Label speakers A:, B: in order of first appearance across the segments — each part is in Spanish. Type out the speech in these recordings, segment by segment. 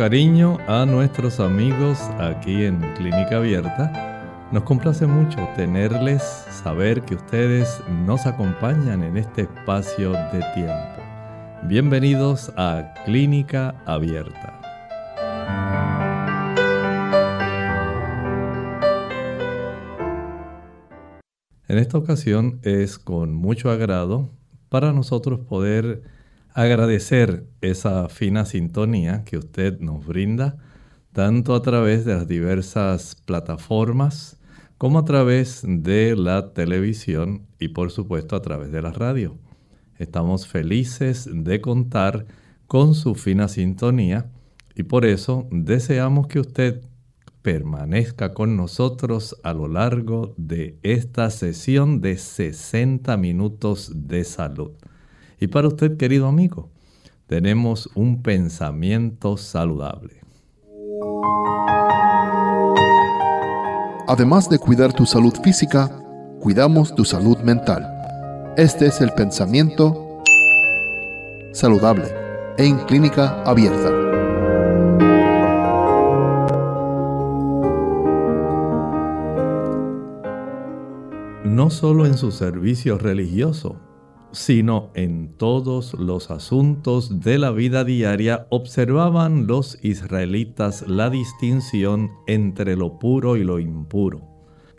A: Cariño a nuestros amigos aquí en Clínica Abierta nos complace mucho tenerles, saber que ustedes nos acompañan en este espacio de tiempo. Bienvenidos a Clínica Abierta. En esta ocasión es con mucho agrado para nosotros poder agradecer esa fina sintonía que usted nos brinda, tanto a través de las diversas plataformas como a través de la televisión y por supuesto a través de la radio. Estamos felices de contar con su fina sintonía y por eso deseamos que usted permanezca con nosotros a lo largo de esta sesión de 60 minutos de salud. Y para usted, querido amigo, tenemos un pensamiento saludable.
B: Además de cuidar tu salud física, cuidamos tu salud mental. Este es el pensamiento saludable en clínica abierta.
A: No solo en su servicio religioso, sino en todos los asuntos de la vida diaria observaban los israelitas la distinción entre lo puro y lo impuro.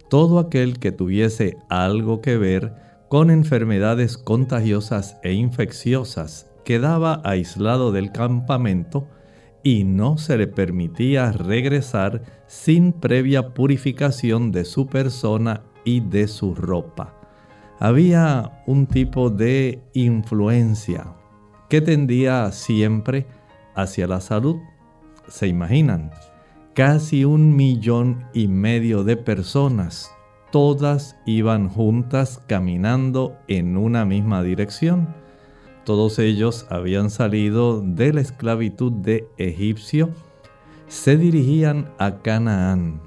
A: Todo aquel que tuviese algo que ver con enfermedades contagiosas e infecciosas quedaba aislado del campamento y no se le permitía regresar sin previa purificación de su persona y de su ropa había un tipo de influencia que tendía siempre hacia la salud. ¿Se imaginan? Casi un millón y medio de personas, todas iban juntas caminando en una misma dirección. Todos ellos habían salido de la esclavitud de Egipcio, se dirigían a Canaán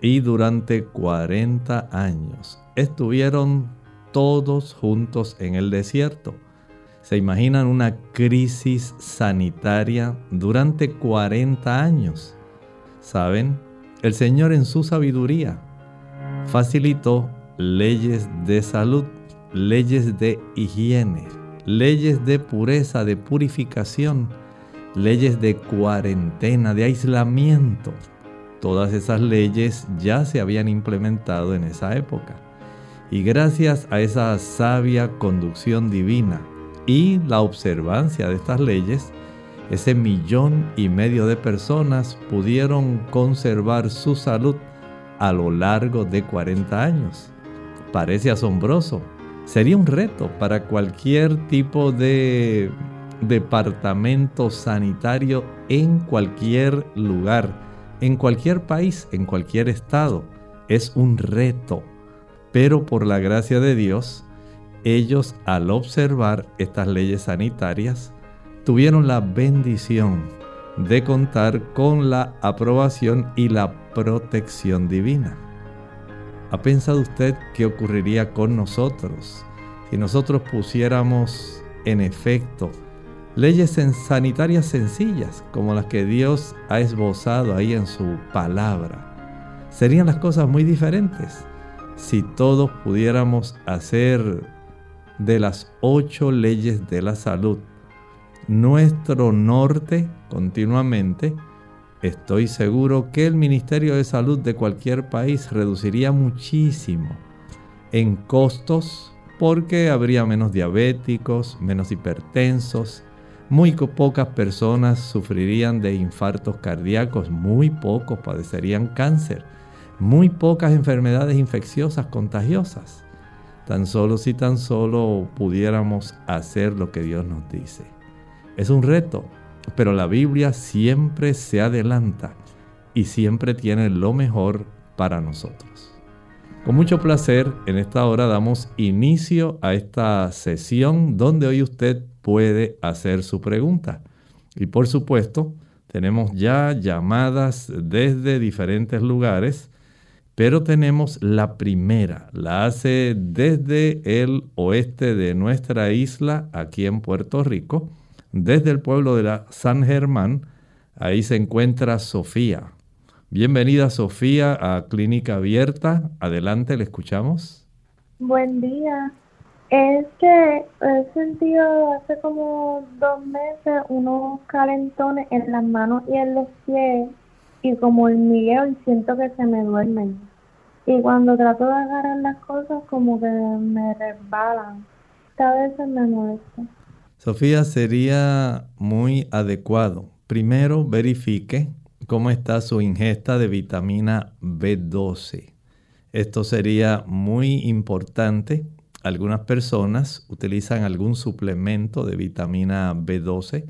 A: y durante 40 años estuvieron todos juntos en el desierto. ¿Se imaginan una crisis sanitaria durante 40 años? ¿Saben? El Señor en su sabiduría facilitó leyes de salud, leyes de higiene, leyes de pureza, de purificación, leyes de cuarentena, de aislamiento. Todas esas leyes ya se habían implementado en esa época. Y gracias a esa sabia conducción divina y la observancia de estas leyes, ese millón y medio de personas pudieron conservar su salud a lo largo de 40 años. Parece asombroso. Sería un reto para cualquier tipo de departamento sanitario en cualquier lugar, en cualquier país, en cualquier estado. Es un reto pero por la gracia de Dios, ellos al observar estas leyes sanitarias, tuvieron la bendición de contar con la aprobación y la protección divina. ¿Ha pensado usted qué ocurriría con nosotros si nosotros pusiéramos en efecto leyes sanitarias sencillas como las que Dios ha esbozado ahí en su palabra? Serían las cosas muy diferentes si todos pudiéramos hacer de las ocho leyes de la salud nuestro norte continuamente, estoy seguro que el Ministerio de Salud de cualquier país reduciría muchísimo en costos porque habría menos diabéticos, menos hipertensos, muy pocas personas sufrirían de infartos cardíacos, muy pocos padecerían cáncer muy pocas enfermedades infecciosas contagiosas. tan solo si tan solo pudiéramos hacer lo que Dios nos dice. Es un reto, pero la Biblia siempre se adelanta y siempre tiene lo mejor para nosotros. Con mucho placer, en esta hora damos inicio a esta sesión donde hoy usted puede hacer su pregunta. Y por supuesto, tenemos ya llamadas desde diferentes lugares, pero tenemos la primera, la hace desde el oeste de nuestra isla, aquí en Puerto Rico, desde el pueblo de la San Germán. Ahí se encuentra Sofía. Bienvenida Sofía a Clínica Abierta. Adelante, le escuchamos.
C: Buen día. Es que he sentido hace como dos meses unos calentones en las manos y en los pies y como hormigueo y siento que se me duermen. Y cuando trato de agarrar las cosas como que me resbalan. A veces me molesta.
A: Sofía, sería muy adecuado. Primero verifique cómo está su ingesta de vitamina B12. Esto sería muy importante. Algunas personas utilizan algún suplemento de vitamina B12.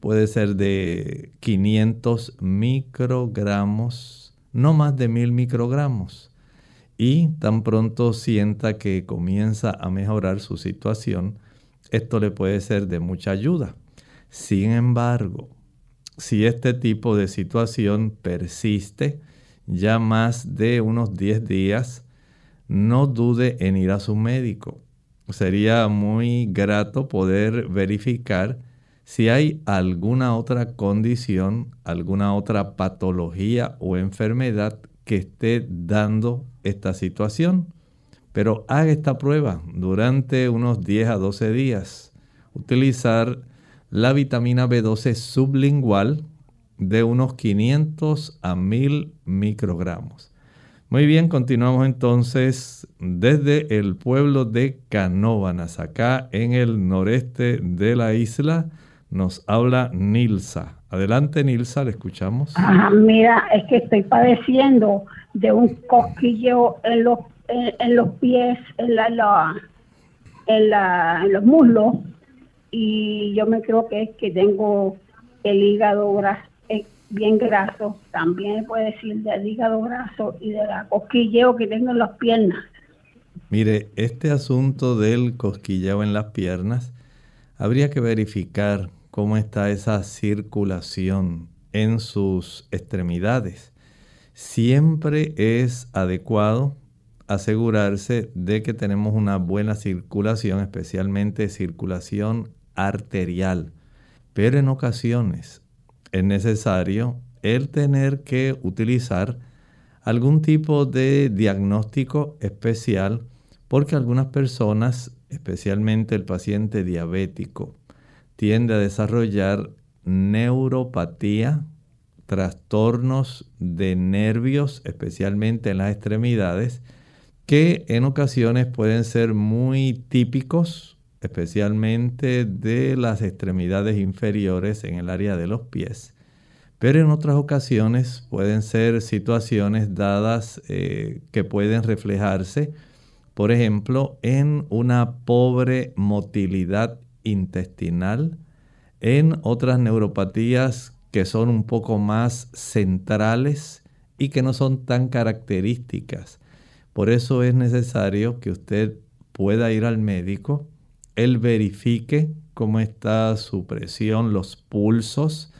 A: Puede ser de 500 microgramos, no más de 1000 microgramos. Y tan pronto sienta que comienza a mejorar su situación, esto le puede ser de mucha ayuda. Sin embargo, si este tipo de situación persiste ya más de unos 10 días, no dude en ir a su médico. Sería muy grato poder verificar si hay alguna otra condición, alguna otra patología o enfermedad que esté dando esta situación. Pero haga esta prueba durante unos 10 a 12 días. Utilizar la vitamina B12 sublingual de unos 500 a 1000 microgramos. Muy bien, continuamos entonces desde el pueblo de Canóvanas, acá en el noreste de la isla. Nos habla Nilsa. Adelante, Nilsa, le escuchamos.
D: mira, es que estoy padeciendo de un cosquilleo en los, en, los pies, en, la, en los muslos y yo me creo que es que tengo el hígado eh, bien graso, también puede decir del hígado graso y de la cosquilleo que tengo en las piernas.
A: Mire, este asunto del cosquilleo en las piernas, habría que verificar cómo está esa circulación en sus extremidades. Siempre es adecuado asegurarse de que tenemos una buena circulación, especialmente circulación arterial. Pero en ocasiones es necesario el tener que utilizar algún tipo de diagnóstico especial porque algunas personas, especialmente el paciente diabético, tiende a desarrollar neuropatía, trastornos de nervios, especialmente en las extremidades, que en ocasiones pueden ser muy típicos especialmente de las extremidades inferiores en el área de los pies. Pero en otras ocasiones pueden ser situaciones dadas eh, que pueden reflejarse, por ejemplo, en una pobre motilidad intestinal, en otras neuropatías que son un poco más centrales y que no son tan características. Por eso es necesario que usted pueda ir al médico él verifique cómo está su presión, los pulsos,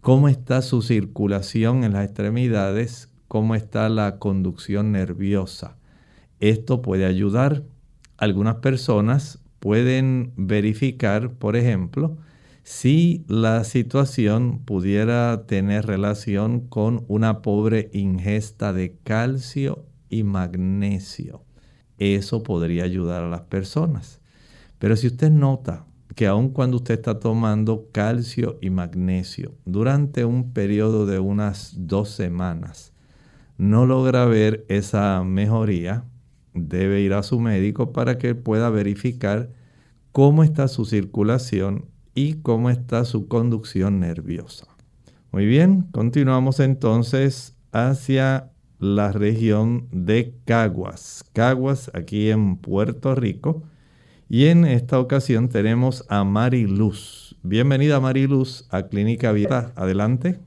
A: cómo está su circulación en las extremidades, cómo está la conducción nerviosa. Esto puede ayudar. Algunas personas pueden verificar, por ejemplo, si la situación pudiera tener relación con una pobre ingesta de calcio y magnesio. Eso podría ayudar a las personas. Pero si usted nota que aun cuando usted está tomando calcio y magnesio durante un periodo de unas dos semanas, no logra ver esa mejoría, debe ir a su médico para que pueda verificar cómo está su circulación y cómo está su conducción nerviosa. Muy bien, continuamos entonces hacia la región de Caguas. Caguas, aquí en Puerto Rico. Y en esta ocasión tenemos a Mariluz. Bienvenida Mariluz a Clínica Vida. Adelante.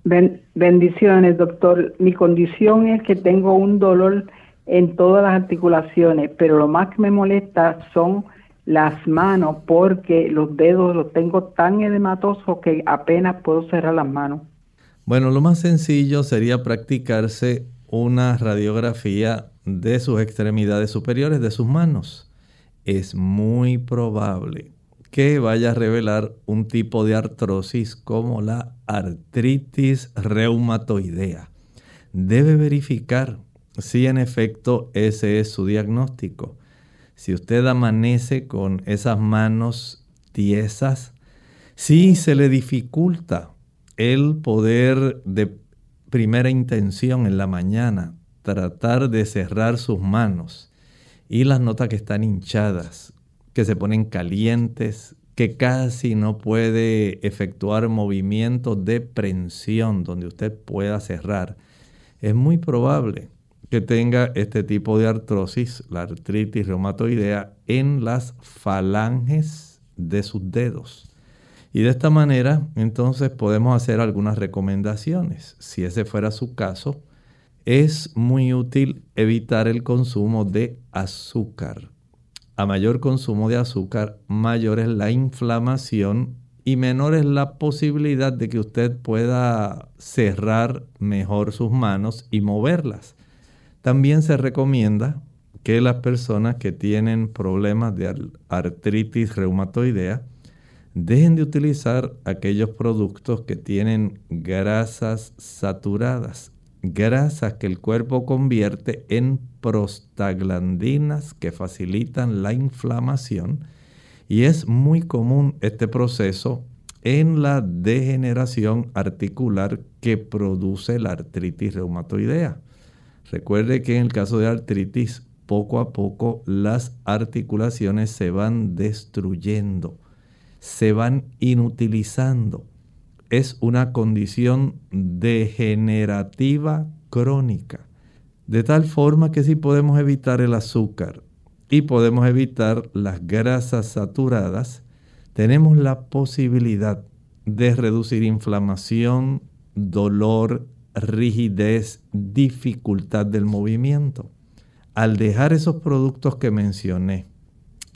E: bendiciones, doctor. Mi condición es que tengo un dolor en todas las articulaciones, pero lo más que me molesta son las manos porque los dedos los tengo tan edematosos que apenas puedo cerrar las manos.
A: Bueno, lo más sencillo sería practicarse una radiografía de sus extremidades superiores, de sus manos. Es muy probable que vaya a revelar un tipo de artrosis como la artritis reumatoidea. Debe verificar si en efecto ese es su diagnóstico. Si usted amanece con esas manos tiesas, si se le dificulta el poder de primera intención en la mañana, tratar de cerrar sus manos y las notas que están hinchadas, que se ponen calientes, que casi no puede efectuar movimientos de prensión donde usted pueda cerrar, es muy probable que tenga este tipo de artrosis, la artritis reumatoidea, en las falanges de sus dedos. Y de esta manera, entonces podemos hacer algunas recomendaciones. Si ese fuera su caso, es muy útil evitar el consumo de azúcar. A mayor consumo de azúcar, mayor es la inflamación y menor es la posibilidad de que usted pueda cerrar mejor sus manos y moverlas. También se recomienda que las personas que tienen problemas de artritis reumatoidea dejen de utilizar aquellos productos que tienen grasas saturadas, grasas que el cuerpo convierte en prostaglandinas que facilitan la inflamación y es muy común este proceso en la degeneración articular que produce la artritis reumatoidea. Recuerde que en el caso de artritis, poco a poco las articulaciones se van destruyendo, se van inutilizando. Es una condición degenerativa crónica. De tal forma que si podemos evitar el azúcar y podemos evitar las grasas saturadas, tenemos la posibilidad de reducir inflamación, dolor, rigidez, dificultad del movimiento. Al dejar esos productos que mencioné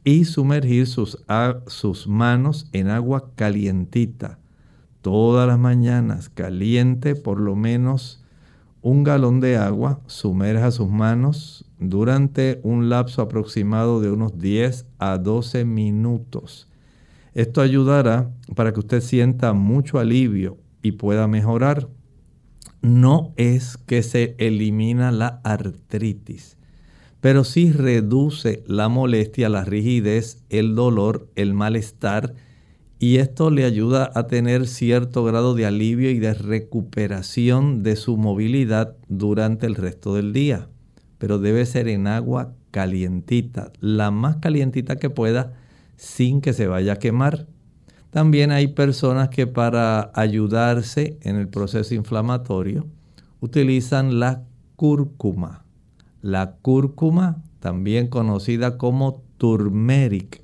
A: y sumergir sus, sus manos en agua calientita, todas las mañanas caliente por lo menos un galón de agua, sumerja sus manos durante un lapso aproximado de unos 10 a 12 minutos. Esto ayudará para que usted sienta mucho alivio y pueda mejorar no es que se elimina la artritis, pero sí reduce la molestia, la rigidez, el dolor, el malestar, y esto le ayuda a tener cierto grado de alivio y de recuperación de su movilidad durante el resto del día. Pero debe ser en agua calientita, la más calientita que pueda, sin que se vaya a quemar. También hay personas que para ayudarse en el proceso inflamatorio utilizan la cúrcuma. La cúrcuma, también conocida como turmeric,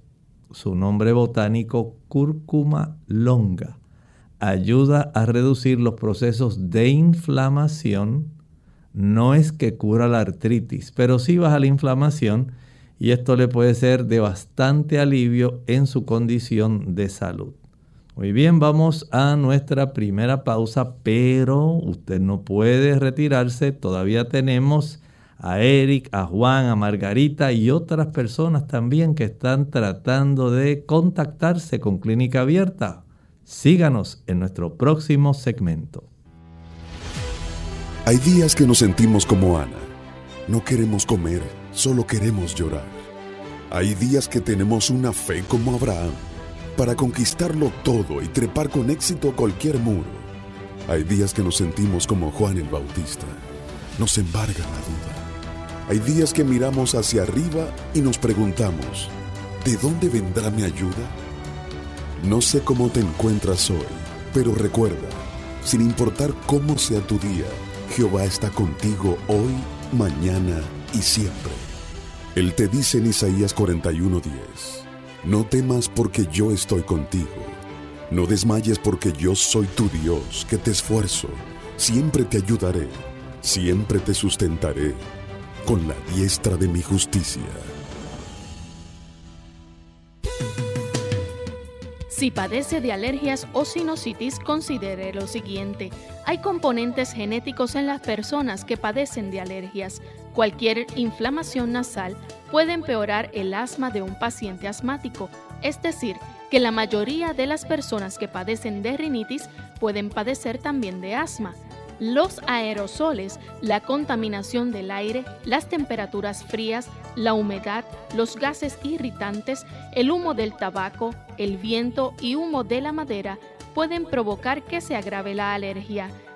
A: su nombre botánico cúrcuma longa, ayuda a reducir los procesos de inflamación. No es que cura la artritis, pero sí baja la inflamación y esto le puede ser de bastante alivio en su condición de salud. Muy bien, vamos a nuestra primera pausa, pero usted no puede retirarse, todavía tenemos a Eric, a Juan, a Margarita y otras personas también que están tratando de contactarse con Clínica Abierta. Síganos en nuestro próximo segmento.
F: Hay días que nos sentimos como Ana. No queremos comer Solo queremos llorar. Hay días que tenemos una fe como Abraham para conquistarlo todo y trepar con éxito cualquier muro. Hay días que nos sentimos como Juan el Bautista. Nos embarga la duda. Hay días que miramos hacia arriba y nos preguntamos, ¿de dónde vendrá mi ayuda? No sé cómo te encuentras hoy, pero recuerda, sin importar cómo sea tu día, Jehová está contigo hoy mañana y siempre. Él te dice en Isaías 41:10, no temas porque yo estoy contigo, no desmayes porque yo soy tu Dios, que te esfuerzo, siempre te ayudaré, siempre te sustentaré con la diestra de mi justicia.
G: Si padece de alergias o sinusitis, considere lo siguiente. Hay componentes genéticos en las personas que padecen de alergias. Cualquier inflamación nasal puede empeorar el asma de un paciente asmático, es decir, que la mayoría de las personas que padecen de rinitis pueden padecer también de asma. Los aerosoles, la contaminación del aire, las temperaturas frías, la humedad, los gases irritantes, el humo del tabaco, el viento y humo de la madera pueden provocar que se agrave la alergia.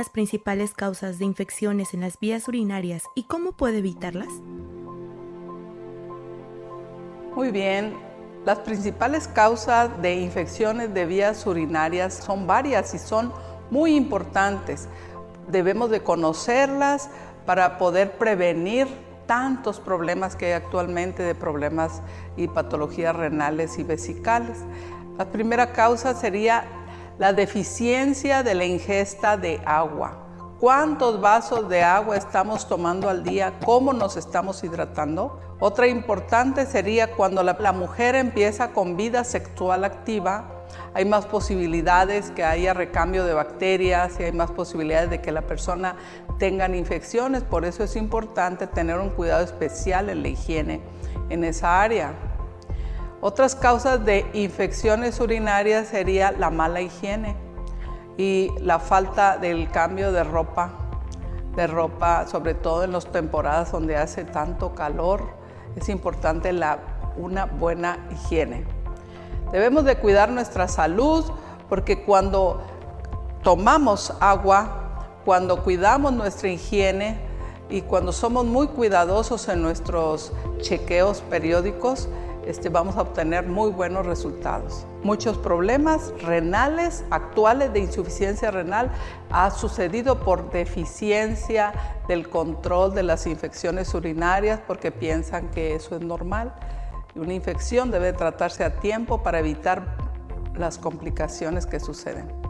H: Las principales causas de infecciones en las vías urinarias y cómo puede evitarlas?
I: Muy bien, las principales causas de infecciones de vías urinarias son varias y son muy importantes. Debemos de conocerlas para poder prevenir tantos problemas que hay actualmente de problemas y patologías renales y vesicales. La primera causa sería la deficiencia de la ingesta de agua. ¿Cuántos vasos de agua estamos tomando al día? ¿Cómo nos estamos hidratando? Otra importante sería cuando la, mujer empieza con vida sexual activa, hay más posibilidades que haya recambio de bacterias y hay más posibilidades de que la persona tenga infecciones. Por eso es importante tener un cuidado especial en la higiene en esa área. Otras causas de infecciones urinarias sería la mala higiene y la falta del cambio de ropa, de ropa, sobre todo en las temporadas donde hace tanto calor. Es importante la, una buena higiene. Debemos de cuidar nuestra salud porque cuando tomamos agua, cuando cuidamos nuestra higiene y cuando somos muy cuidadosos en nuestros chequeos periódicos, este, vamos a obtener muy buenos resultados. Muchos problemas renales actuales de insuficiencia renal ha sucedido por deficiencia del control de las infecciones urinarias porque piensan que eso es normal. Una infección debe tratarse a tiempo para evitar las complicaciones que suceden.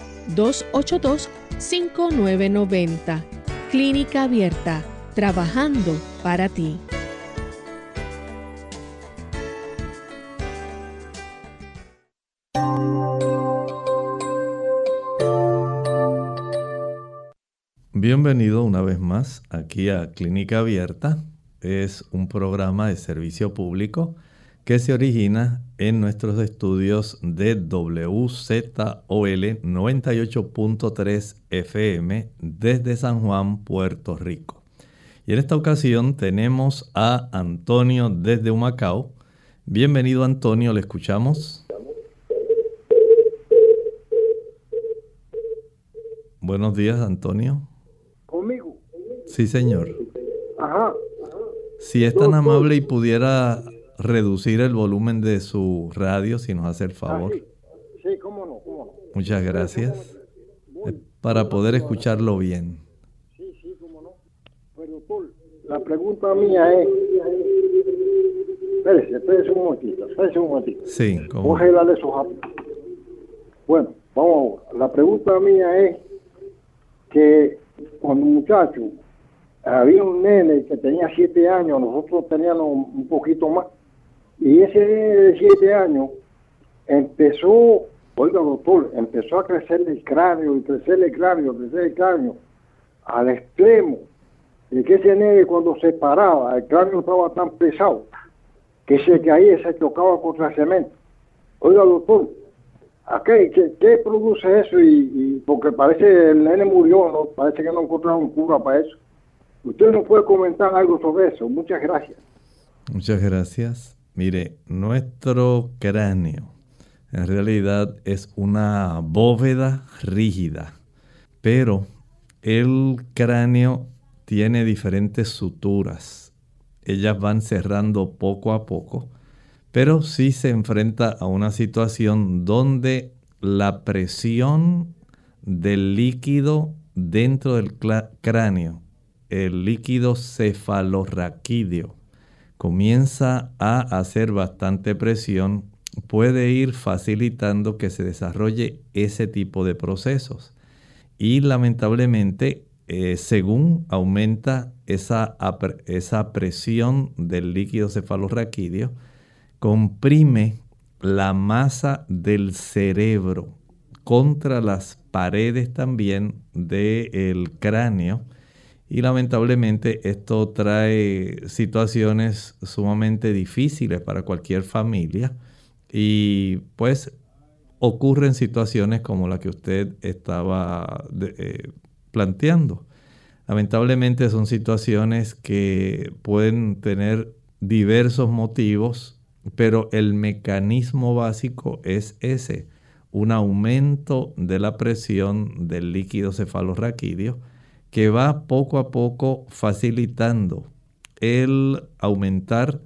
G: 282-5990. Clínica Abierta, trabajando para ti.
A: Bienvenido una vez más aquí a Clínica Abierta. Es un programa de servicio público que se origina en nuestros estudios de WZOL 98.3 FM desde San Juan, Puerto Rico. Y en esta ocasión tenemos a Antonio desde Humacao. Bienvenido Antonio, le escuchamos. Buenos días Antonio.
J: ¿Conmigo?
A: Sí, señor.
J: Ajá.
A: Si es tan amable y pudiera reducir el volumen de su radio si nos hace el favor.
J: Ah, sí. cómo no, cómo no.
A: Muchas gracias. Para poder escucharlo bien.
J: Sí, sí, la pregunta mía es... Espérese, espérese un momentito, espérese un momentito.
A: Sí, ¿cómo?
J: Voy a darle esos Bueno, vamos, la pregunta mía es que cuando muchacho había un nene que tenía siete años, nosotros teníamos un poquito más, y ese nene de siete años empezó, oiga doctor, empezó a crecer el cráneo y crecer el cráneo, crecer el cráneo, al extremo de que ese nene cuando se paraba, el cráneo estaba tan pesado que se caía se chocaba contra el cemento. Oiga doctor, ¿a qué, produce eso? Y, porque parece el nene murió, ¿no? parece que no encontraron cura para eso. Usted nos puede comentar algo sobre eso. Muchas gracias.
A: Muchas gracias. Mire, nuestro cráneo en realidad es una bóveda rígida, pero el cráneo tiene diferentes suturas. Ellas van cerrando poco a poco, pero sí se enfrenta a una situación donde la presión del líquido dentro del cráneo, el líquido cefalorraquídeo, comienza a hacer bastante presión, puede ir facilitando que se desarrolle ese tipo de procesos. Y lamentablemente, eh, según aumenta esa, esa presión del líquido cefalorraquídeo, comprime la masa del cerebro contra las paredes también del cráneo y lamentablemente esto trae situaciones sumamente difíciles para cualquier familia y pues ocurren situaciones como la que usted estaba eh, planteando. Lamentablemente son situaciones que pueden tener diversos motivos, pero el mecanismo básico es ese, un aumento de la presión del líquido cefalorraquídeo que va poco a poco facilitando el aumentar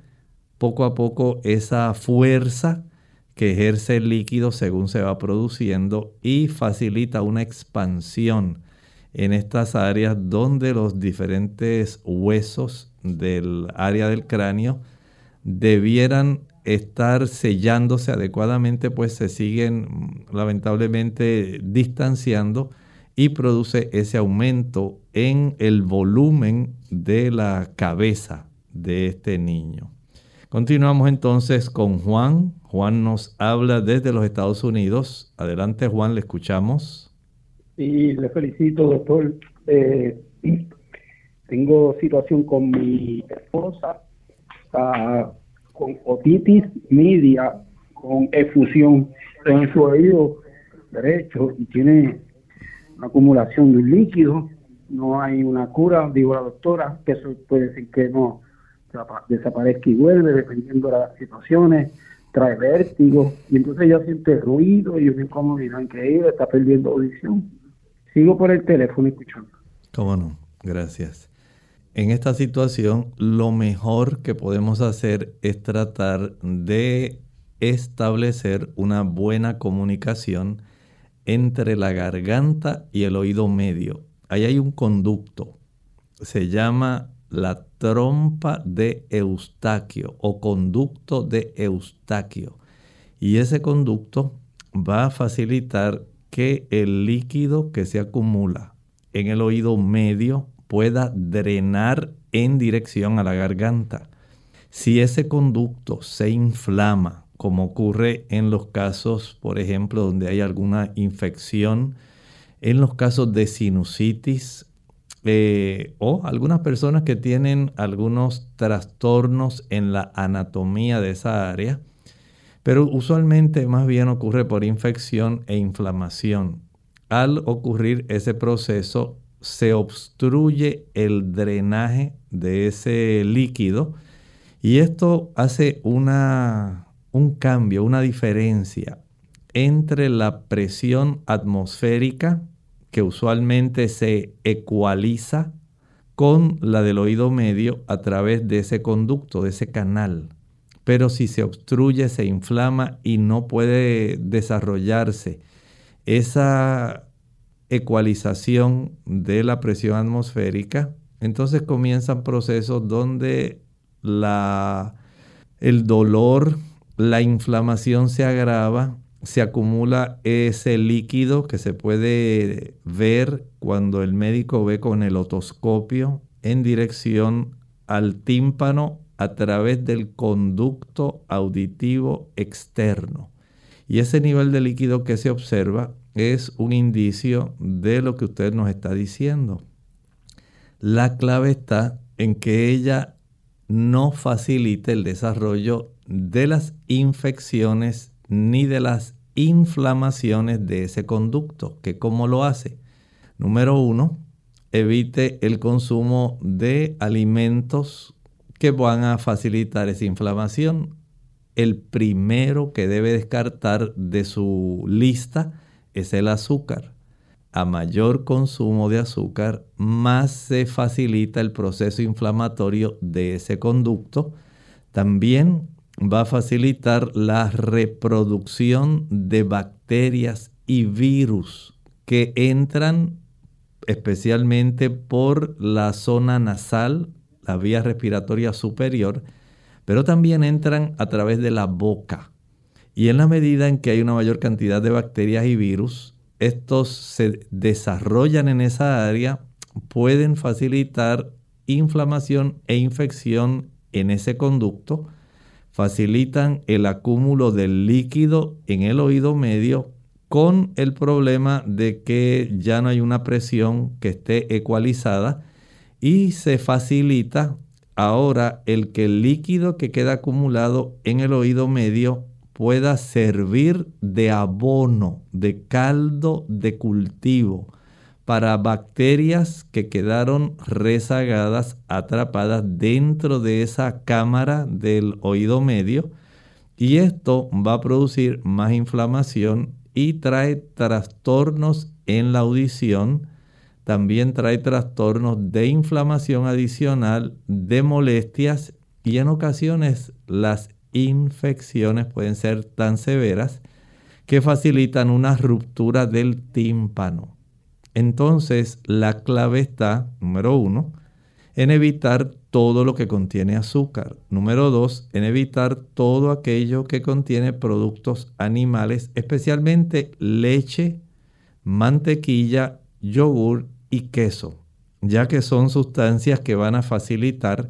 A: poco a poco esa fuerza que ejerce el líquido según se va produciendo y facilita una expansión en estas áreas donde los diferentes huesos del área del cráneo debieran estar sellándose adecuadamente, pues se siguen lamentablemente distanciando y produce ese aumento en el volumen de la cabeza de este niño. Continuamos entonces con Juan. Juan nos habla desde los Estados Unidos. Adelante Juan, le escuchamos.
K: Sí, le felicito, doctor. Eh, tengo situación con mi esposa, ah, con otitis media, con efusión en su oído derecho y tiene acumulación de un líquido. No hay una cura, digo la doctora, que eso puede decir que no desapa- desaparezca y vuelve, dependiendo de las situaciones, trae vértigo, y entonces ella siente ruido y una incomodidad increíble, está perdiendo audición. Sigo por el teléfono escuchando.
A: ¿Cómo no? Gracias. En esta situación, lo mejor que podemos hacer es tratar de establecer una buena comunicación entre la garganta y el oído medio. Ahí hay un conducto. Se llama la trompa de Eustaquio o conducto de Eustaquio. Y ese conducto va a facilitar que el líquido que se acumula en el oído medio pueda drenar en dirección a la garganta. Si ese conducto se inflama, como ocurre en los casos, por ejemplo, donde hay alguna infección, en los casos de sinusitis eh, o algunas personas que tienen algunos trastornos en la anatomía de esa área, pero usualmente más bien ocurre por infección e inflamación. Al ocurrir ese proceso, se obstruye el drenaje de ese líquido y esto hace una, un cambio, una diferencia entre la presión atmosférica que usualmente se ecualiza con la del oído medio a través de ese conducto, de ese canal. Pero si se obstruye, se inflama y no puede desarrollarse esa ecualización de la presión atmosférica, entonces comienzan procesos donde la, el dolor, la inflamación se agrava, se acumula ese líquido que se puede ver cuando el médico ve con el otoscopio en dirección al tímpano a través del conducto auditivo externo. Y ese nivel de líquido que se observa es un indicio de lo que usted nos está diciendo. La clave está en que ella no facilite el desarrollo de las infecciones ni de las inflamaciones de ese conducto. ¿Que ¿Cómo lo hace? Número uno, evite el consumo de alimentos que van a facilitar esa inflamación. El primero que debe descartar de su lista es el azúcar. A mayor consumo de azúcar, más se facilita el proceso inflamatorio de ese conducto. También va a facilitar la reproducción de bacterias y virus que entran especialmente por la zona nasal, la vía respiratoria superior, pero también entran a través de la boca. Y en la medida en que hay una mayor cantidad de bacterias y virus, estos se desarrollan en esa área, pueden facilitar inflamación e infección en ese conducto, facilitan el acúmulo del líquido en el oído medio con el problema de que ya no hay una presión que esté ecualizada y se facilita ahora el que el líquido que queda acumulado en el oído medio pueda servir de abono, de caldo de cultivo para bacterias que quedaron rezagadas, atrapadas dentro de esa cámara del oído medio. Y esto va a producir más inflamación y trae trastornos en la audición. También trae trastornos de inflamación adicional, de molestias y en ocasiones las infecciones pueden ser tan severas que facilitan una ruptura del tímpano. Entonces, la clave está, número uno, en evitar todo lo que contiene azúcar. Número dos, en evitar todo aquello que contiene productos animales, especialmente leche, mantequilla, yogur y queso, ya que son sustancias que van a facilitar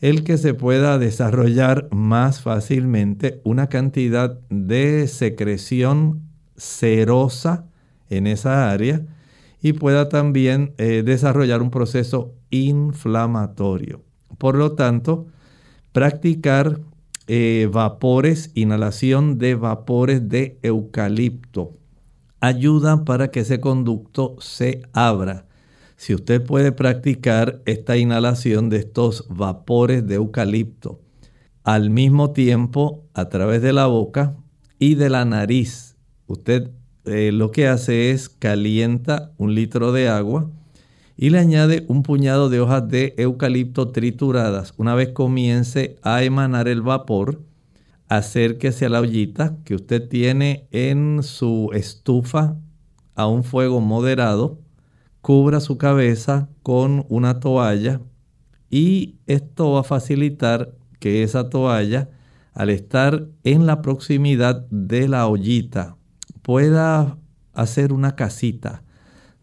A: el que se pueda desarrollar más fácilmente una cantidad de secreción serosa en esa área y pueda también eh, desarrollar un proceso inflamatorio. Por lo tanto, practicar eh, vapores, inhalación de vapores de eucalipto, ayuda para que ese conducto se abra si usted puede practicar esta inhalación de estos vapores de eucalipto al mismo tiempo a través de la boca y de la nariz, usted eh, lo que hace es calienta un litro de agua y le añade un puñado de hojas de eucalipto trituradas. Una vez comience a emanar el vapor, acérquese a la ollita que usted tiene en su estufa a un fuego moderado cubra su cabeza con una toalla y esto va a facilitar que esa toalla, al estar en la proximidad de la ollita, pueda hacer una casita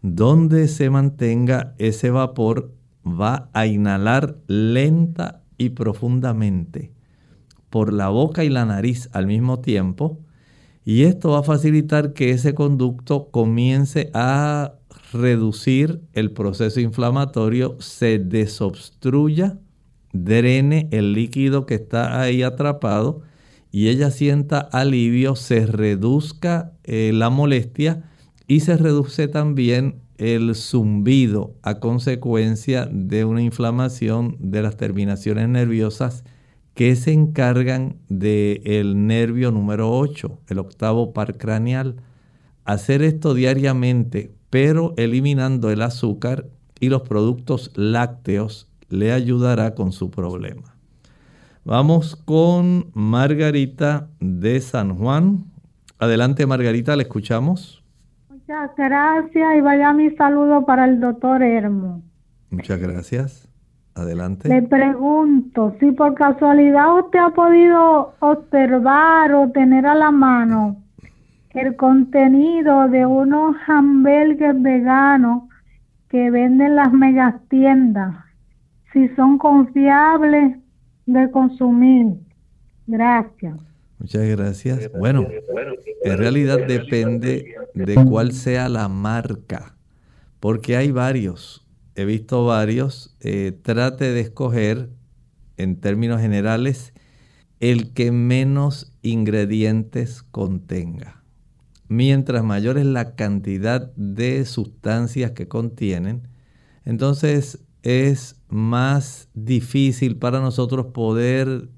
A: donde se mantenga ese vapor, va a inhalar lenta y profundamente por la boca y la nariz al mismo tiempo. Y esto va a facilitar que ese conducto comience a reducir el proceso inflamatorio, se desobstruya, drene el líquido que está ahí atrapado y ella sienta alivio, se reduzca eh, la molestia y se reduce también el zumbido a consecuencia de una inflamación de las terminaciones nerviosas que se encargan del nervio número 8, el octavo par craneal. Hacer esto diariamente pero eliminando el azúcar y los productos lácteos le ayudará con su problema. Vamos con Margarita de San Juan. Adelante Margarita, le escuchamos.
L: Muchas gracias y vaya mi saludo para el doctor Hermo.
A: Muchas gracias. Adelante.
L: Le pregunto si por casualidad usted ha podido observar o tener a la mano el contenido de unos hamburgues veganos que venden las megastiendas, si son confiables de consumir. Gracias.
A: Muchas gracias. Bueno, en realidad depende de cuál sea la marca, porque hay varios. He visto varios. Eh, trate de escoger, en términos generales, el que menos ingredientes contenga. Mientras mayor es la cantidad de sustancias que contienen, entonces es más difícil para nosotros poder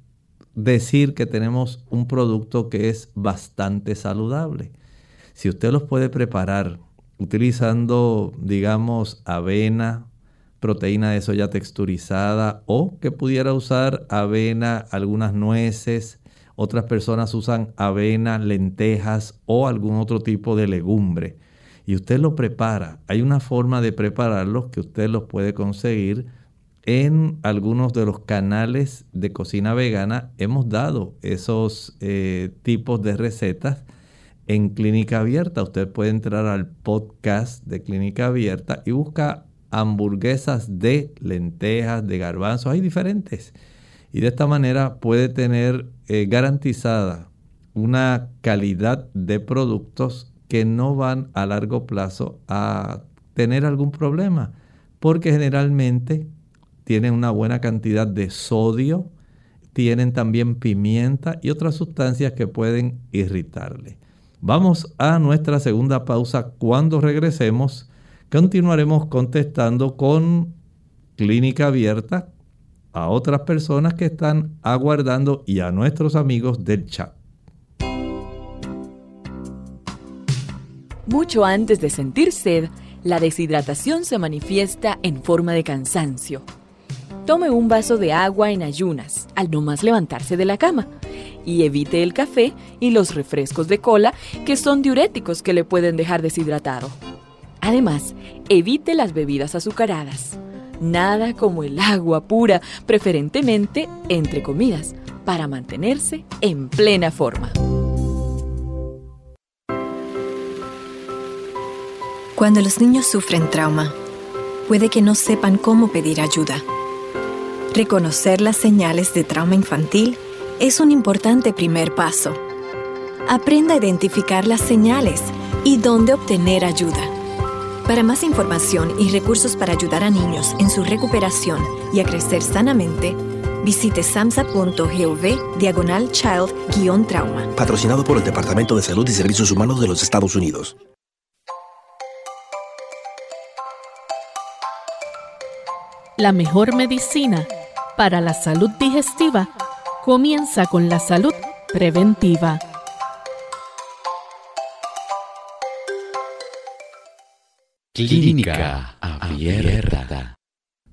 A: decir que tenemos un producto que es bastante saludable. Si usted los puede preparar utilizando, digamos, avena, proteína de soya texturizada o que pudiera usar avena, algunas nueces, otras personas usan avena, lentejas o algún otro tipo de legumbre. Y usted lo prepara. Hay una forma de prepararlos que usted los puede conseguir en algunos de los canales de cocina vegana. Hemos dado esos eh, tipos de recetas en Clínica Abierta. Usted puede entrar al podcast de Clínica Abierta y busca hamburguesas de lentejas, de garbanzos, hay diferentes. Y de esta manera puede tener eh, garantizada una calidad de productos que no van a largo plazo a tener algún problema, porque generalmente tienen una buena cantidad de sodio, tienen también pimienta y otras sustancias que pueden irritarle. Vamos a nuestra segunda pausa. Cuando regresemos, continuaremos contestando con clínica abierta a otras personas que están aguardando y a nuestros amigos del chat.
M: Mucho antes de sentir sed, la deshidratación se manifiesta en forma de cansancio. Tome un vaso de agua en ayunas al no más levantarse de la cama y evite el café y los refrescos de cola que son diuréticos que le pueden dejar deshidratado. Además, evite las bebidas azucaradas. Nada como el agua pura, preferentemente entre comidas, para mantenerse en plena forma.
N: Cuando los niños sufren trauma, puede que no sepan cómo pedir ayuda. Reconocer las señales de trauma infantil es un importante primer paso. Aprenda a identificar las señales y dónde obtener ayuda. Para más información y recursos para ayudar a niños en su recuperación y a crecer sanamente, visite samsa.gov diagonal child-trauma.
O: Patrocinado por el Departamento de Salud y Servicios Humanos de los Estados Unidos.
G: La mejor medicina para la salud digestiva comienza con la salud preventiva.
A: Clínica Abierta.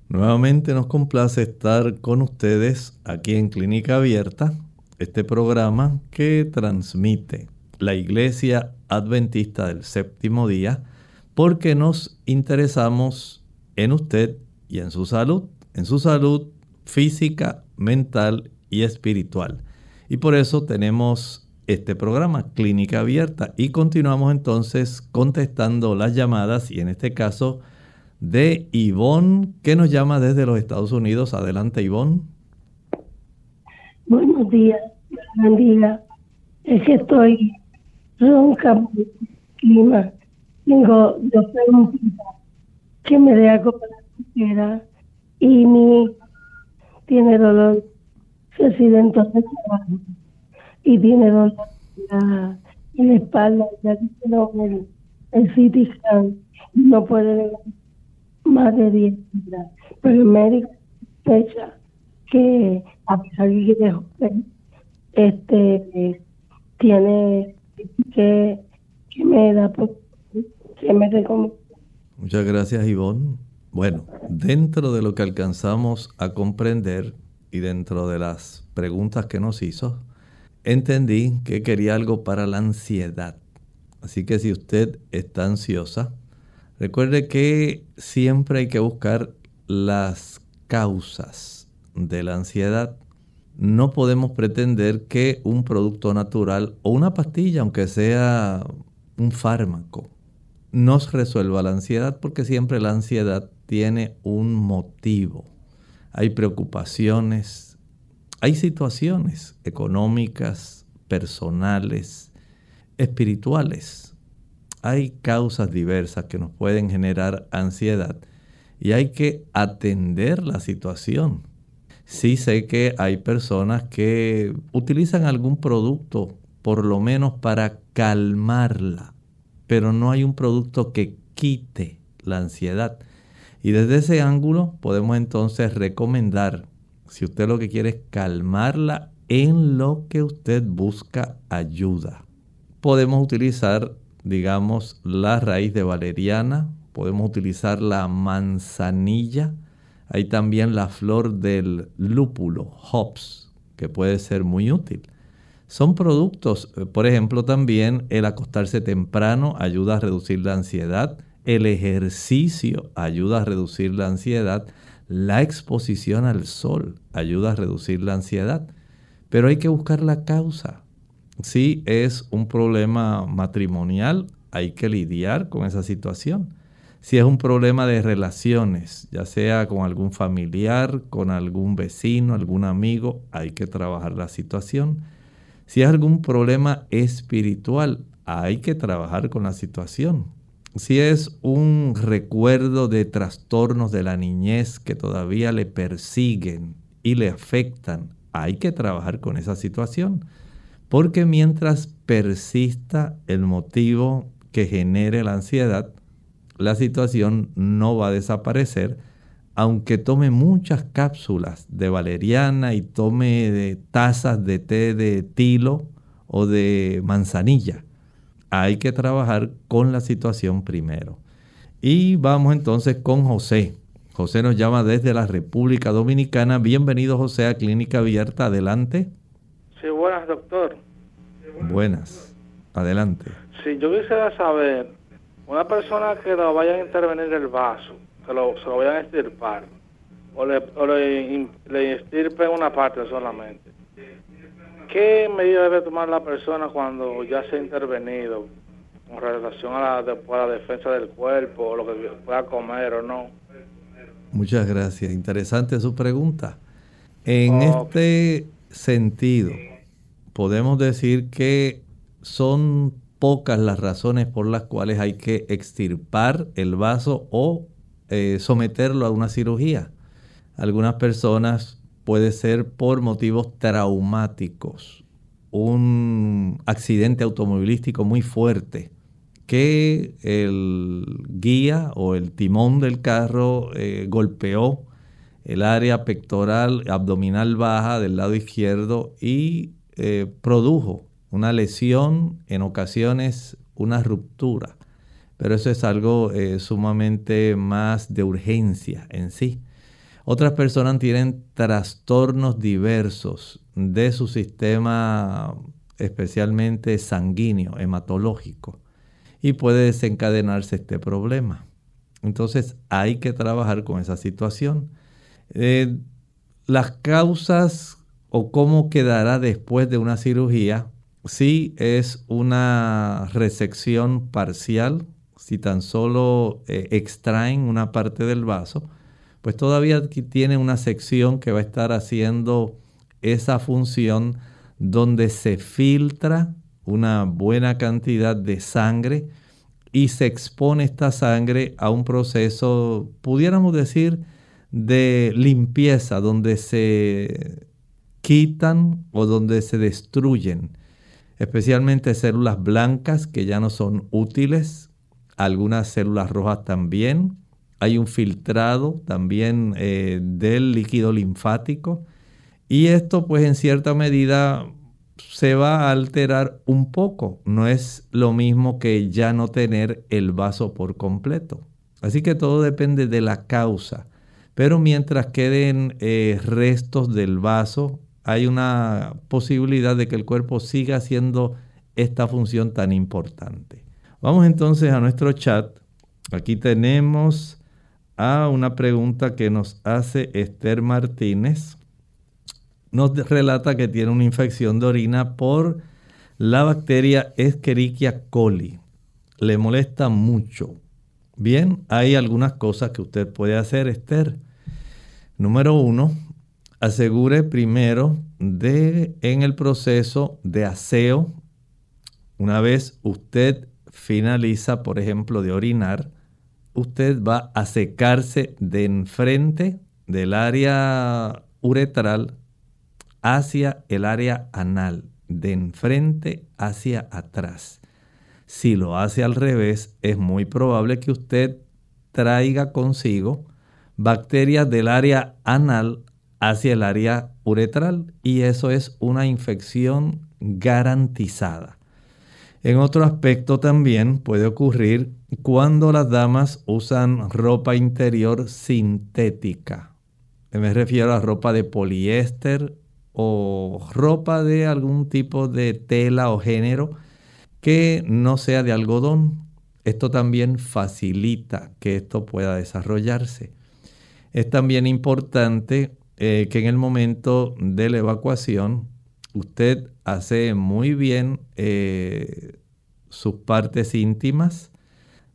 A: Nuevamente nos complace estar con ustedes aquí en Clínica Abierta, este programa que transmite la Iglesia Adventista del Séptimo Día, porque nos interesamos en usted y en su salud, en su salud física, mental y espiritual. Y por eso tenemos este programa, Clínica Abierta, y continuamos entonces contestando las llamadas, y en este caso de Ivonne, que nos llama desde los Estados Unidos. Adelante, Ivonne.
P: Buenos días, buen día. Es que estoy ronca por el clima. Tengo dos preguntas que me dé algo para la y mi tiene dolor presidente de trabajo y tiene dolor en la espalda, ya que el, el CT no puede más de 10 días. Pero el médico fecha que a pesar de que este tiene que, que me da que me recomienda.
A: Muchas gracias Ivonne. Bueno, dentro de lo que alcanzamos a comprender y dentro de las preguntas que nos hizo, entendí que quería algo para la ansiedad. Así que si usted está ansiosa, recuerde que siempre hay que buscar las causas de la ansiedad, no podemos pretender que un producto natural o una pastilla, aunque sea un fármaco, nos resuelva la ansiedad porque siempre la ansiedad tiene un motivo. Hay preocupaciones, hay situaciones económicas, personales, espirituales. Hay causas diversas que nos pueden generar ansiedad y hay que atender la situación. Sí sé que hay personas que utilizan algún producto por lo menos para calmarla, pero no hay un producto que quite la ansiedad. Y desde ese ángulo podemos entonces recomendar, si usted lo que quiere es calmarla en lo que usted busca ayuda. Podemos utilizar, digamos, la raíz de valeriana, podemos utilizar la manzanilla, hay también la flor del lúpulo, hops, que puede ser muy útil. Son productos, eh, por ejemplo, también el acostarse temprano ayuda a reducir la ansiedad, el ejercicio ayuda a reducir la ansiedad, la exposición al sol ayuda a reducir la ansiedad, pero hay que buscar la causa. Si es un problema matrimonial, hay que lidiar con esa situación. Si es un problema de relaciones, ya sea con algún familiar, con algún vecino, algún amigo, hay que trabajar la situación. Si es algún problema espiritual, hay que trabajar con la situación. Si es un recuerdo de trastornos de la niñez que todavía le persiguen y le afectan, hay que trabajar con esa situación. Porque mientras persista el motivo que genere la ansiedad, la situación no va a desaparecer, aunque tome muchas cápsulas de valeriana y tome tazas de té de tilo o de manzanilla. Hay que trabajar con la situación primero. Y vamos entonces con José. José nos llama desde la República Dominicana. Bienvenido José a Clínica Abierta. Adelante.
Q: Sí, buenas, doctor.
A: Buenas. Adelante.
Q: Sí, yo quisiera saber una persona que lo vaya a intervenir el vaso, que lo, se lo vayan a estirpar, o le, o le, le estirpen una parte solamente. ¿Qué medida debe tomar la persona cuando ya se ha intervenido con relación a la, la defensa del cuerpo, o lo que pueda comer o no?
A: Muchas gracias. Interesante su pregunta. En este sentido, podemos decir que son pocas las razones por las cuales hay que extirpar el vaso o eh, someterlo a una cirugía. Algunas personas puede ser por motivos traumáticos, un accidente automovilístico muy fuerte, que el guía o el timón del carro eh, golpeó el área pectoral, abdominal baja del lado izquierdo y eh, produjo una lesión, en ocasiones una ruptura, pero eso es algo eh, sumamente más de urgencia en sí. Otras personas tienen trastornos diversos de su sistema, especialmente sanguíneo, hematológico, y puede desencadenarse este problema. Entonces hay que trabajar con esa situación. Eh, las causas o cómo quedará después de una cirugía si es una resección parcial, si tan solo eh, extraen una parte del vaso, pues todavía tiene una sección que va a estar haciendo esa función donde se filtra una buena cantidad de sangre y se expone esta sangre a un proceso, pudiéramos decir, de limpieza, donde se quitan o donde se destruyen especialmente células blancas que ya no son útiles, algunas células rojas también. Hay un filtrado también eh, del líquido linfático y esto pues en cierta medida se va a alterar un poco. No es lo mismo que ya no tener el vaso por completo. Así que todo depende de la causa. Pero mientras queden eh, restos del vaso, hay una posibilidad de que el cuerpo siga haciendo esta función tan importante. Vamos entonces a nuestro chat. Aquí tenemos a una pregunta que nos hace Esther Martínez. Nos relata que tiene una infección de orina por la bacteria Escherichia coli. Le molesta mucho. Bien, hay algunas cosas que usted puede hacer, Esther. Número uno, asegure primero de en el proceso de aseo, una vez usted finaliza, por ejemplo, de orinar, usted va a secarse de enfrente del área uretral hacia el área anal, de enfrente hacia atrás. Si lo hace al revés, es muy probable que usted traiga consigo bacterias del área anal hacia el área uretral y eso es una infección garantizada. En otro aspecto también puede ocurrir cuando las damas usan ropa interior sintética. Me refiero a ropa de poliéster o ropa de algún tipo de tela o género que no sea de algodón. Esto también facilita que esto pueda desarrollarse. Es también importante eh, que en el momento de la evacuación usted hace muy bien eh, sus partes íntimas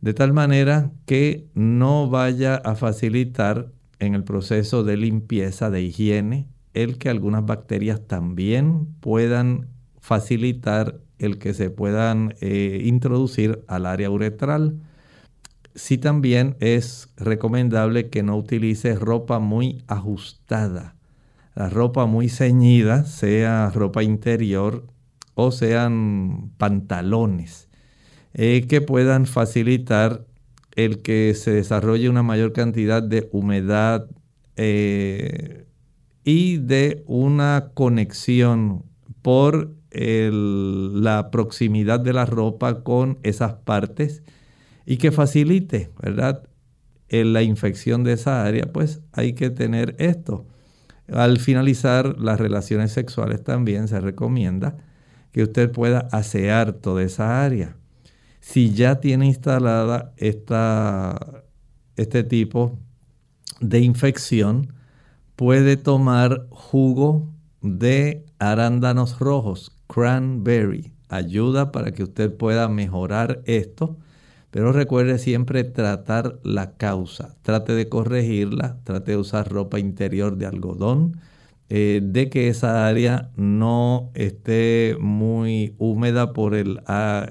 A: de tal manera que no vaya a facilitar en el proceso de limpieza, de higiene, el que algunas bacterias también puedan facilitar el que se puedan eh, introducir al área uretral. Sí también es recomendable que no utilice ropa muy ajustada. La ropa muy ceñida, sea ropa interior o sean pantalones, eh, que puedan facilitar el que se desarrolle una mayor cantidad de humedad eh, y de una conexión por la proximidad de la ropa con esas partes y que facilite, ¿verdad? En la infección de esa área, pues hay que tener esto. Al finalizar las relaciones sexuales también se recomienda que usted pueda asear toda esa área. Si ya tiene instalada esta, este tipo de infección, puede tomar jugo de arándanos rojos, cranberry. Ayuda para que usted pueda mejorar esto, pero recuerde siempre tratar la causa. Trate de corregirla, trate de usar ropa interior de algodón, eh, de que esa área no esté muy húmeda por el,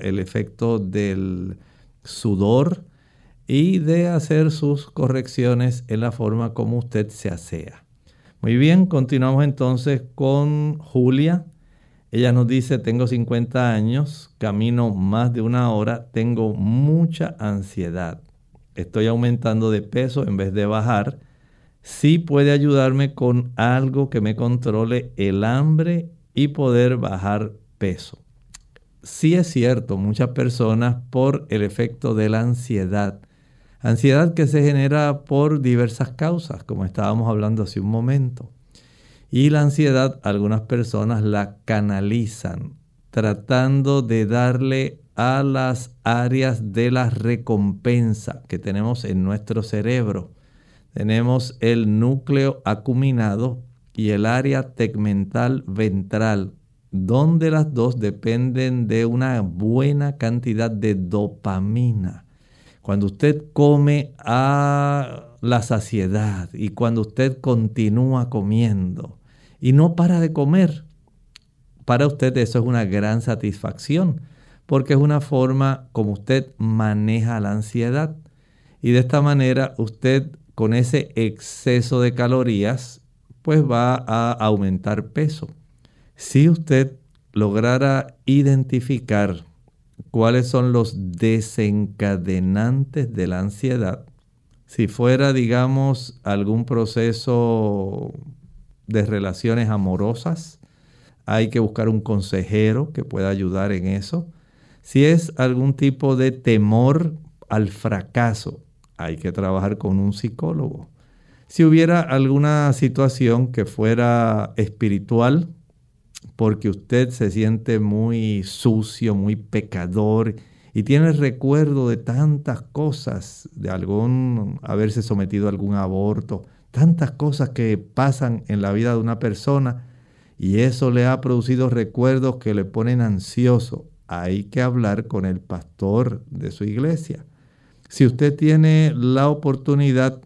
A: el efecto del sudor y de hacer sus correcciones en la forma como usted se asea. Muy bien, continuamos entonces con Julia. Ella nos dice, tengo 50 años, camino más de una hora, tengo mucha ansiedad. Estoy aumentando de peso en vez de bajar. Sí puede ayudarme con algo que me controle el hambre y poder bajar peso. Sí es cierto, muchas personas por el efecto de la ansiedad, ansiedad que se genera por diversas causas, como estábamos hablando hace un momento. Y la ansiedad, algunas personas la canalizan tratando de darle a las áreas de la recompensa que tenemos en nuestro cerebro. Tenemos el núcleo acuminado y el área tegmental ventral, donde las dos dependen de una buena cantidad de dopamina. Cuando usted come a la saciedad y cuando usted continúa comiendo, y no para de comer. Para usted eso es una gran satisfacción porque es una forma como usted maneja la ansiedad. Y de esta manera usted con ese exceso de calorías pues va a aumentar peso. Si usted lograra identificar cuáles son los desencadenantes de la ansiedad, si fuera digamos algún proceso de relaciones amorosas, hay que buscar un consejero que pueda ayudar en eso. Si es algún tipo de temor al fracaso, hay que trabajar con un psicólogo. Si hubiera alguna situación que fuera espiritual, porque usted se siente muy sucio, muy pecador y tiene recuerdo de tantas cosas, de algún haberse sometido a algún aborto, tantas cosas que pasan en la vida de una persona y eso le ha producido recuerdos que le ponen ansioso. Hay que hablar con el pastor de su iglesia. Si usted tiene la oportunidad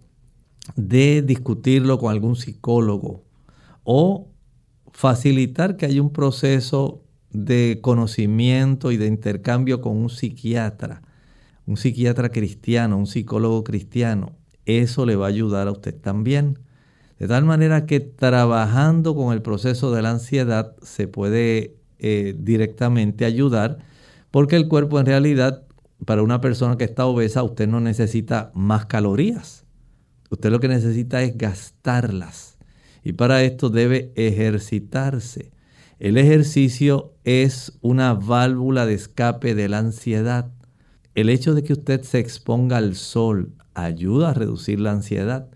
A: de discutirlo con algún psicólogo o facilitar que haya un proceso de conocimiento y de intercambio con un psiquiatra, un psiquiatra cristiano, un psicólogo cristiano, eso le va a ayudar a usted también. De tal manera que trabajando con el proceso de la ansiedad se puede eh, directamente ayudar, porque el cuerpo en realidad, para una persona que está obesa, usted no necesita más calorías. Usted lo que necesita es gastarlas. Y para esto debe ejercitarse. El ejercicio es una válvula de escape de la ansiedad. El hecho de que usted se exponga al sol ayuda a reducir la ansiedad.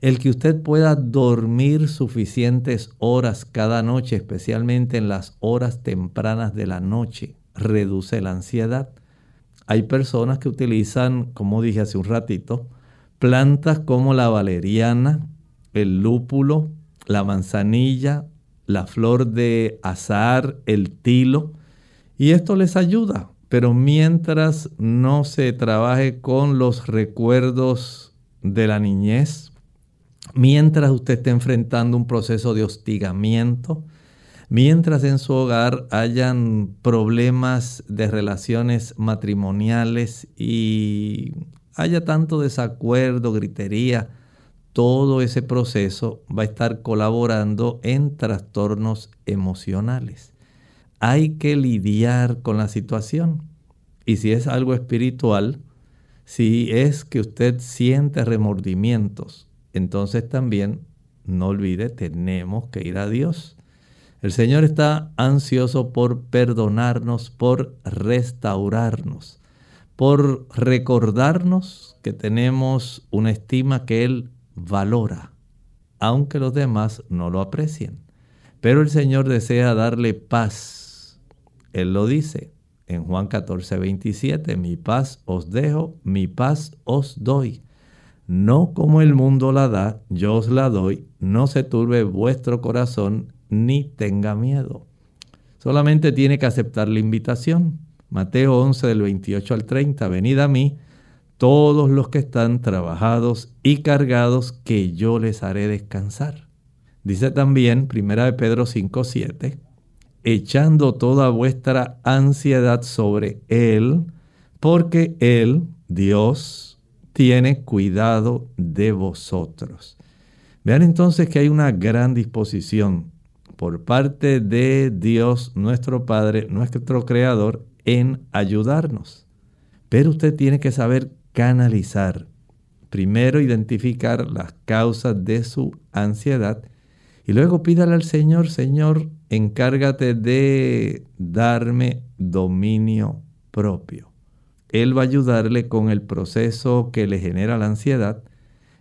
A: El que usted pueda dormir suficientes horas cada noche, especialmente en las horas tempranas de la noche, reduce la ansiedad. Hay personas que utilizan, como dije hace un ratito, plantas como la valeriana, el lúpulo, la manzanilla, la flor de azar, el tilo, y esto les ayuda. Pero mientras no se trabaje con los recuerdos de la niñez, mientras usted esté enfrentando un proceso de hostigamiento, mientras en su hogar hayan problemas de relaciones matrimoniales y haya tanto desacuerdo, gritería, todo ese proceso va a estar colaborando en trastornos emocionales. Hay que lidiar con la situación. Y si es algo espiritual, si es que usted siente remordimientos, entonces también no olvide, tenemos que ir a Dios. El Señor está ansioso por perdonarnos, por restaurarnos, por recordarnos que tenemos una estima que Él valora, aunque los demás no lo aprecien. Pero el Señor desea darle paz. Él lo dice en Juan 14, 27, mi paz os dejo, mi paz os doy. No como el mundo la da, yo os la doy, no se turbe vuestro corazón ni tenga miedo. Solamente tiene que aceptar la invitación. Mateo 11 del 28 al 30, venid a mí todos los que están trabajados y cargados, que yo les haré descansar. Dice también, 1 de Pedro 5:7, echando toda vuestra ansiedad sobre Él, porque Él, Dios, tiene cuidado de vosotros. Vean entonces que hay una gran disposición por parte de Dios, nuestro Padre, nuestro Creador, en ayudarnos. Pero usted tiene que saber canalizar. Primero identificar las causas de su ansiedad y luego pídale al Señor, Señor, encárgate de darme dominio propio. Él va a ayudarle con el proceso que le genera la ansiedad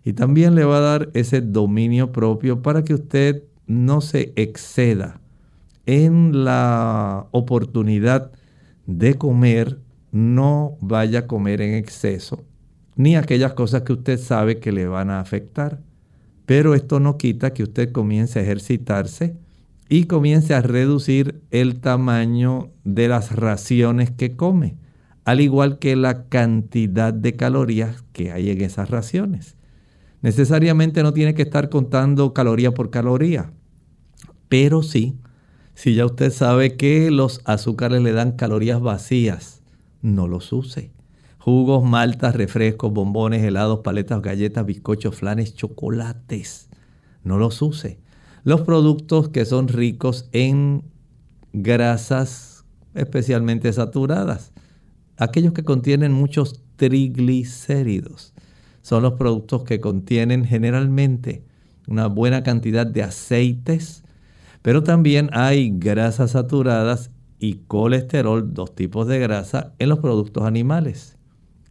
A: y también le va a dar ese dominio propio para que usted no se exceda en la oportunidad de comer no vaya a comer en exceso, ni aquellas cosas que usted sabe que le van a afectar. Pero esto no quita que usted comience a ejercitarse y comience a reducir el tamaño de las raciones que come, al igual que la cantidad de calorías que hay en esas raciones. Necesariamente no tiene que estar contando caloría por caloría, pero sí, si ya usted sabe que los azúcares le dan calorías vacías, no los use. Jugos, maltas, refrescos, bombones, helados, paletas, galletas, bizcochos, flanes, chocolates. No los use. Los productos que son ricos en grasas especialmente saturadas. Aquellos que contienen muchos triglicéridos. Son los productos que contienen generalmente una buena cantidad de aceites, pero también hay grasas saturadas y colesterol, dos tipos de grasa, en los productos animales.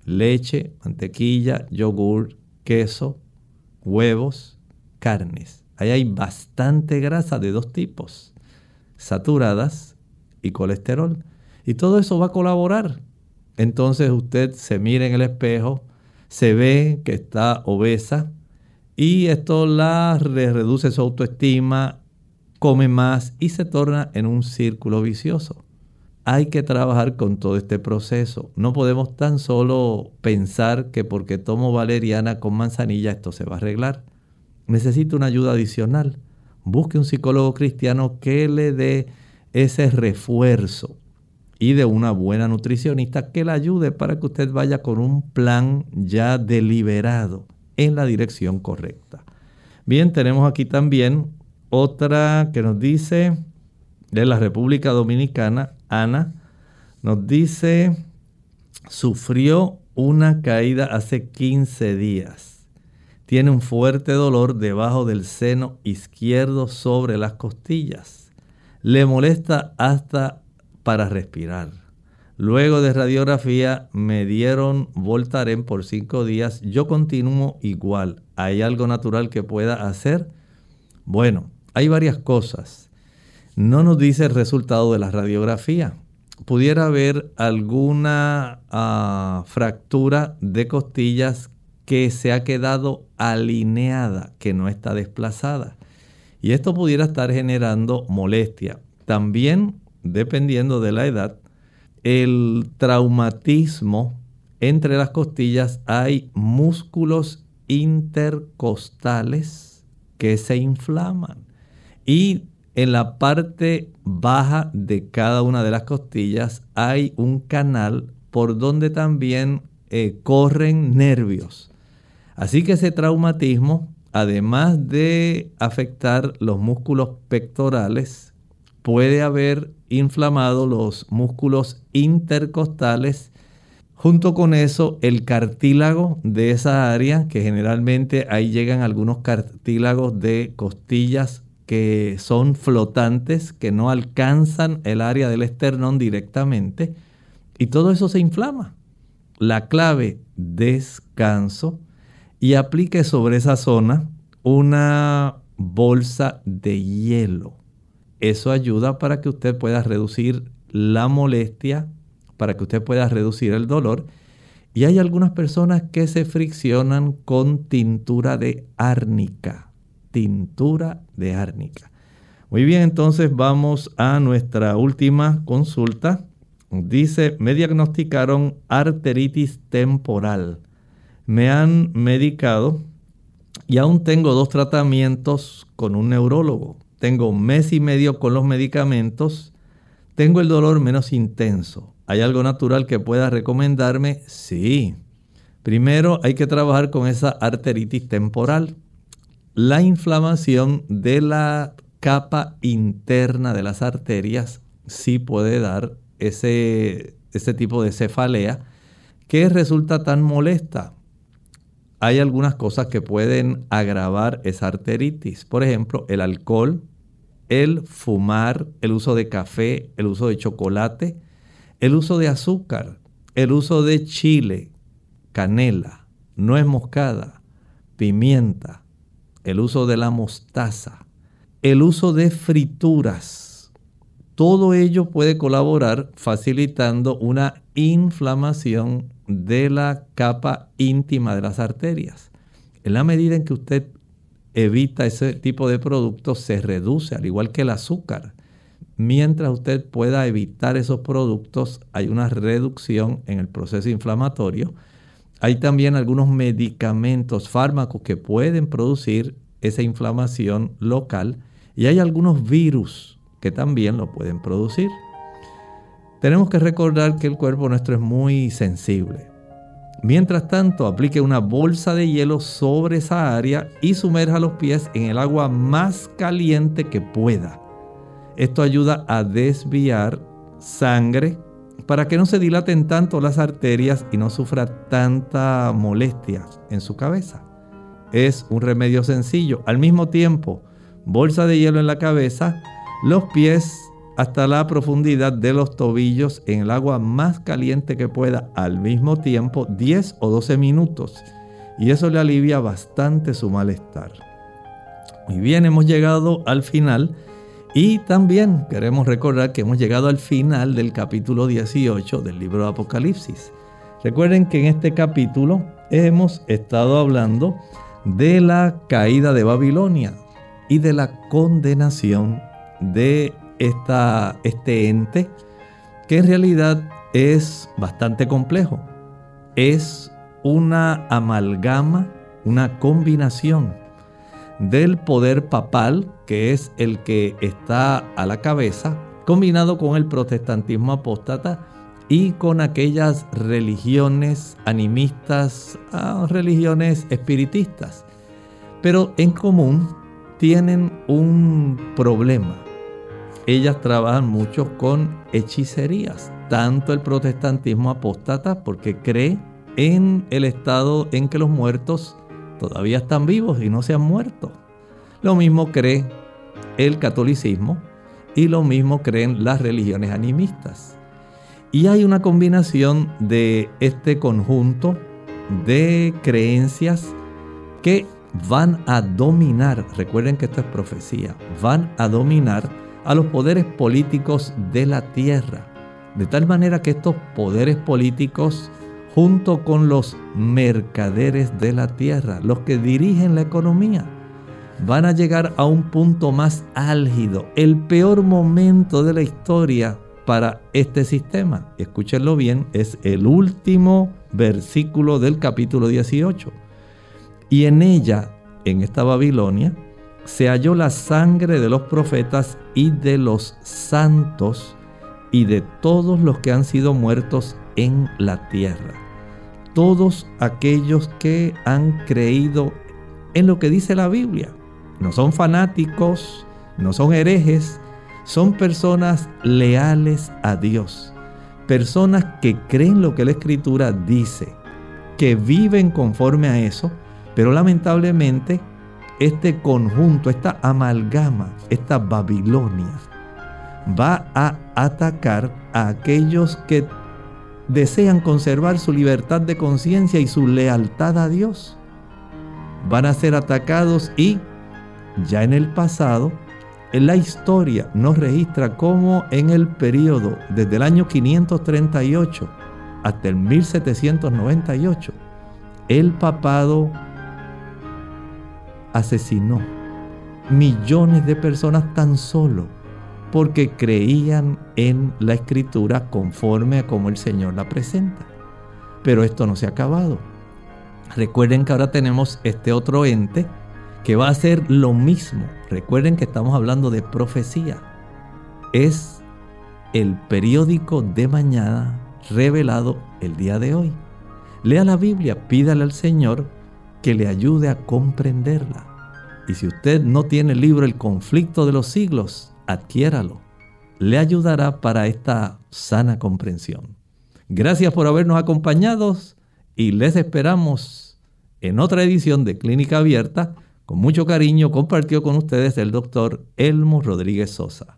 A: Leche, mantequilla, yogur, queso, huevos, carnes. Ahí hay bastante grasa de dos tipos, saturadas y colesterol. Y todo eso va a colaborar entonces usted se mira en el espejo, se ve que está obesa y esto la reduce su autoestima, come más y se torna en un círculo vicioso. Hay que trabajar con todo este proceso. No podemos tan solo pensar que porque tomo valeriana con manzanilla esto se va a arreglar. Necesito una ayuda adicional. Busque un psicólogo cristiano que le dé ese refuerzo y de una buena nutricionista que le ayude para que usted vaya con un plan ya deliberado en la dirección correcta. Bien, tenemos aquí también otra que nos dice de la República Dominicana, Ana, nos dice, sufrió una caída hace 15 días. Tiene un fuerte dolor debajo del seno izquierdo sobre las costillas. Le molesta hasta para respirar. Luego de radiografía me dieron Voltaren por cinco días. Yo continúo igual. ¿Hay algo natural que pueda hacer? Bueno, hay varias cosas. No nos dice el resultado de la radiografía. Pudiera haber alguna ah, fractura de costillas que se ha quedado alineada, que no está desplazada. Y esto pudiera estar generando molestia. También, dependiendo de la edad, el traumatismo entre las costillas hay músculos intercostales que se inflaman. Y en la parte baja de cada una de las costillas hay un canal por donde también eh, corren nervios. Así que ese traumatismo, además de afectar los músculos pectorales, puede haber inflamado los músculos intercostales. Junto con eso, el cartílago de esa área, que generalmente ahí llegan algunos cartílagos de costillas que son flotantes, que no alcanzan el área del esternón directamente, y todo eso se inflama. La clave, descanso, y aplique sobre esa zona una bolsa de hielo. Eso ayuda para que usted pueda reducir la molestia, para que usted pueda reducir el dolor. Y hay algunas personas que se friccionan con tintura de árnica tintura de árnica. Muy bien, entonces vamos a nuestra última consulta. Dice, me diagnosticaron arteritis temporal. Me han medicado y aún tengo dos tratamientos con un neurólogo. Tengo un mes y medio con los medicamentos. Tengo el dolor menos intenso. ¿Hay algo natural que pueda recomendarme? Sí. Primero hay que trabajar con esa arteritis temporal la inflamación de la capa interna de las arterias sí puede dar ese, ese tipo de cefalea que resulta tan molesta. Hay algunas cosas que pueden agravar esa arteritis. Por ejemplo, el alcohol, el fumar, el uso de café, el uso de chocolate, el uso de azúcar, el uso de chile, canela, nuez moscada, pimienta, el uso de la mostaza, el uso de frituras. Todo ello puede colaborar facilitando una inflamación de la capa íntima de las arterias. En la medida en que usted evita ese tipo de productos, se reduce, al igual que el azúcar. Mientras usted pueda evitar esos productos, hay una reducción en el proceso inflamatorio hay también algunos medicamentos, fármacos que pueden producir esa inflamación local y hay algunos virus que también lo pueden producir. Tenemos que recordar que el cuerpo nuestro es muy sensible. Mientras tanto, aplique una bolsa de hielo sobre esa área y sumerja los pies en el agua más caliente que pueda. Esto ayuda a desviar sangre para que no se dilaten tanto las arterias y no sufra tanta molestia en su cabeza. Es un remedio sencillo. Al mismo tiempo, bolsa de hielo en la cabeza, los pies hasta la profundidad de los tobillos en el agua más caliente que pueda al mismo tiempo 10 o 12 minutos. Y eso le alivia bastante su malestar. Muy bien, hemos llegado al final Y también queremos recordar que hemos llegado al final del capítulo 18 del libro de Apocalipsis. Recuerden que en este capítulo hemos estado hablando de la caída de Babilonia y de la condenación de esta, este ente que en realidad es bastante complejo. Es una amalgama, una combinación del poder papal, que es el que está a la cabeza, combinado con el protestantismo apóstata y con aquellas religiones animistas, ah, religiones espiritistas. Pero en común tienen un problema. Ellas trabajan mucho con hechicerías, tanto el protestantismo apóstata porque cree en el estado en que los muertos todavía están vivos y no se han muerto. Lo mismo cree el catolicismo y lo mismo creen las religiones animistas. Y hay una combinación de este conjunto de creencias que van a dominar, recuerden que esto es profecía, van a dominar a los poderes políticos de la tierra. De tal manera que estos poderes políticos junto con los mercaderes de la tierra, los que dirigen la economía, van a llegar a un punto más álgido, el peor momento de la historia para este sistema. Escúchenlo bien, es el último versículo del capítulo 18. Y en ella, en esta Babilonia, se halló la sangre de los profetas y de los santos y de todos los que han sido muertos en la tierra todos aquellos que han creído en lo que dice la Biblia. No son fanáticos, no son herejes, son personas leales a Dios, personas que creen lo que la Escritura dice, que viven conforme a eso, pero lamentablemente este conjunto, esta amalgama, esta Babilonia, va a atacar a aquellos que desean conservar su libertad de conciencia y su lealtad a Dios. Van a ser atacados y ya en el pasado, en la historia nos registra cómo en el periodo desde el año 538 hasta el 1798, el papado asesinó millones de personas tan solo porque creían en la escritura conforme a como el Señor la presenta. Pero esto no se ha acabado. Recuerden que ahora tenemos este otro ente que va a hacer lo mismo. Recuerden que estamos hablando de profecía. Es el periódico de mañana revelado el día de hoy. Lea la Biblia, pídale al Señor que le ayude a comprenderla. Y si usted no tiene el libro El conflicto de los siglos, adquiéralo. Le ayudará para esta sana comprensión. Gracias por habernos acompañado y les esperamos en otra edición de Clínica Abierta. Con mucho cariño compartió con ustedes el doctor Elmo Rodríguez Sosa.